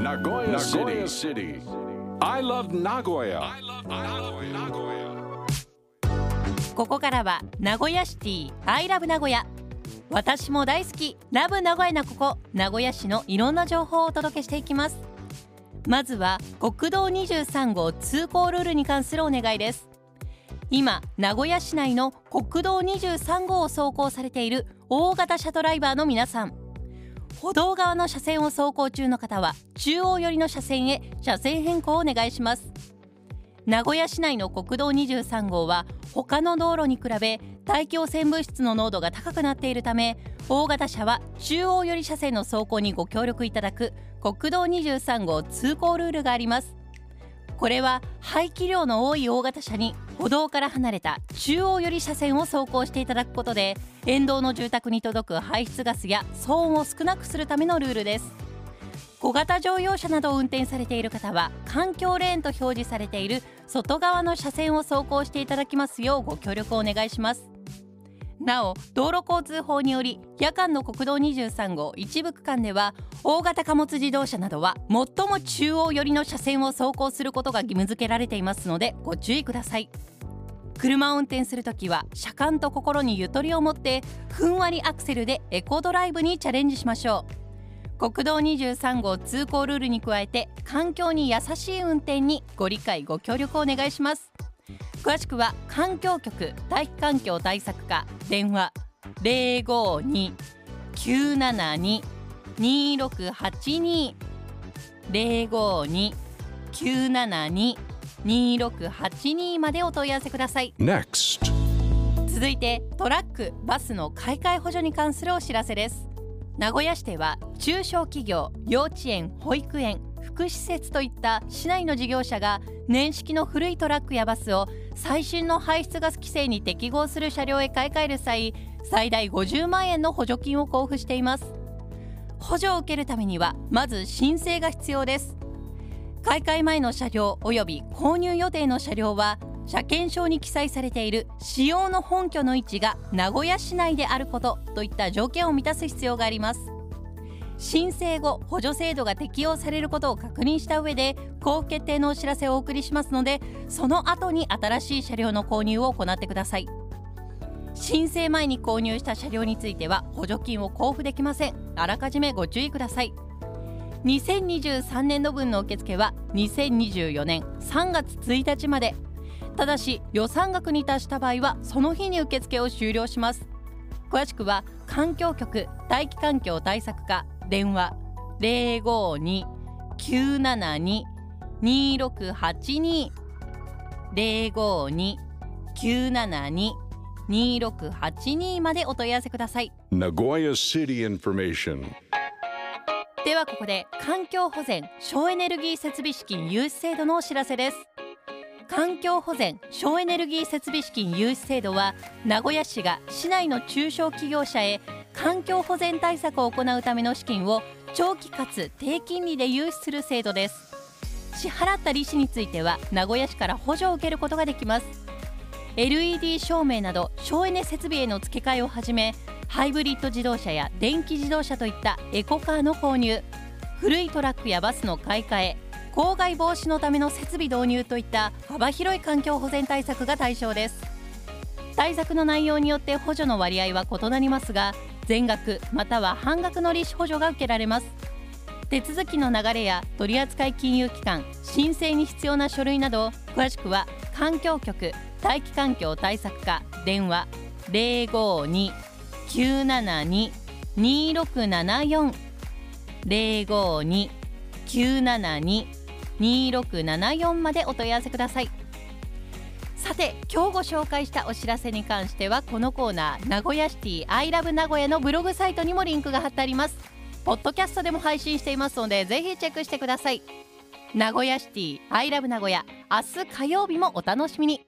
Nagoya City. I love Nagoya. ここからは名古屋シティ I love 名古屋私も大好き。ラブ名古屋なここ。名古屋市のいろんな情報をお届けしていきます。まずは国道23号通行ルールに関するお願いです。今名古屋市内の国道23号を走行されている大型車ドライバーの皆さん歩道側の車線を走行中の方は中央寄りの車線へ車線変更をお願いします。名古屋市内の国道23号は他の道路に比べ大気汚染物質の濃度が高くなっているため大型車は中央寄り車線の走行にご協力いただく国道23号通行ルールがあります。これは排気量の多い大型車に歩道から離れた中央寄り車線を走行していただくことで沿道の住宅に届く排出ガスや騒音を少なくするためのルールです。小型乗用車などを運転されている方は環境レーンと表示されている外側の車線を走行していただきますようご協力をお願いします。なお道路交通法により夜間の国道23号一部区間では大型貨物自動車などは最も中央寄りの車線を走行することが義務付けられていますのでご注意ください。車を運転するときは車間と心にゆとりを持ってふんわりアクセルでエコドライブにチャレンジしましょう。国道23号通行ルールに加えて環境に優しい運転にご理解ご協力をお願いします。詳しくは環境局大気環境対策課電話052-972-2682 052-972-2682までお問い合わせください Next. 続いてトラックバスの買い替え補助に関するお知らせです名古屋市では中小企業幼稚園保育園福祉施設といった市内の事業者が年式の古いトラックやバスを最新の排出ガス規制に適合する車両へ買い替える際最大50万円の補助金を交付しています。補助を受けるためにはまず申請が必要です。買い替え前の車両及び購入予定の車両は車検証に記載されている使用の本拠の位置が名古屋市内であることといった条件を満たす必要があります。申請後補助制度が適用されることを確認した上で交付決定のお知らせをお送りしますのでその後に新しい車両の購入を行ってください。申請前に購入した車両については補助金を交付できません。あらかじめご注意ください。2023年度分の受付は2024年3月1日まで。ただし予算額に達した場合はその日に受付を終了します。詳しくは環境局大気環境対策課電話052-972-2682 052-972-2682までお問い合わせください.ではここで環境保全省エネルギー設備資金融資制度のお知らせです。環境保全省エネルギー設備資金融資制度は名古屋市が市内の中小企業者へ環境保全対策を行うための資金を長期かつ低金利で融資する制度です。支払った利子については名古屋市から補助を受けることができます。LED 照明など省エネ設備への付け替えをはじめハイブリッド自動車や電気自動車といったエコカーの購入古いトラックやバスの買い替え公害防止のための設備導入といった幅広い環境保全対策が対象です。対策の内容によって補助の割合は異なりますが全額または半額の利子補助が受けられます。手続きの流れや取扱金融機関申請に必要な書類など詳しくは環境局大気環境対策課電話052-972-2674 052-972-2674までお問い合わせください。さて今日ご紹介したお知らせに関してはこのコーナー名古屋シティアイラブ名古屋のブログサイトにもリンクが貼ってあります。ポッドキャストでも配信していますのでぜひチェックしてください。名古屋シティアイラブ名古屋明日火曜日もお楽しみに。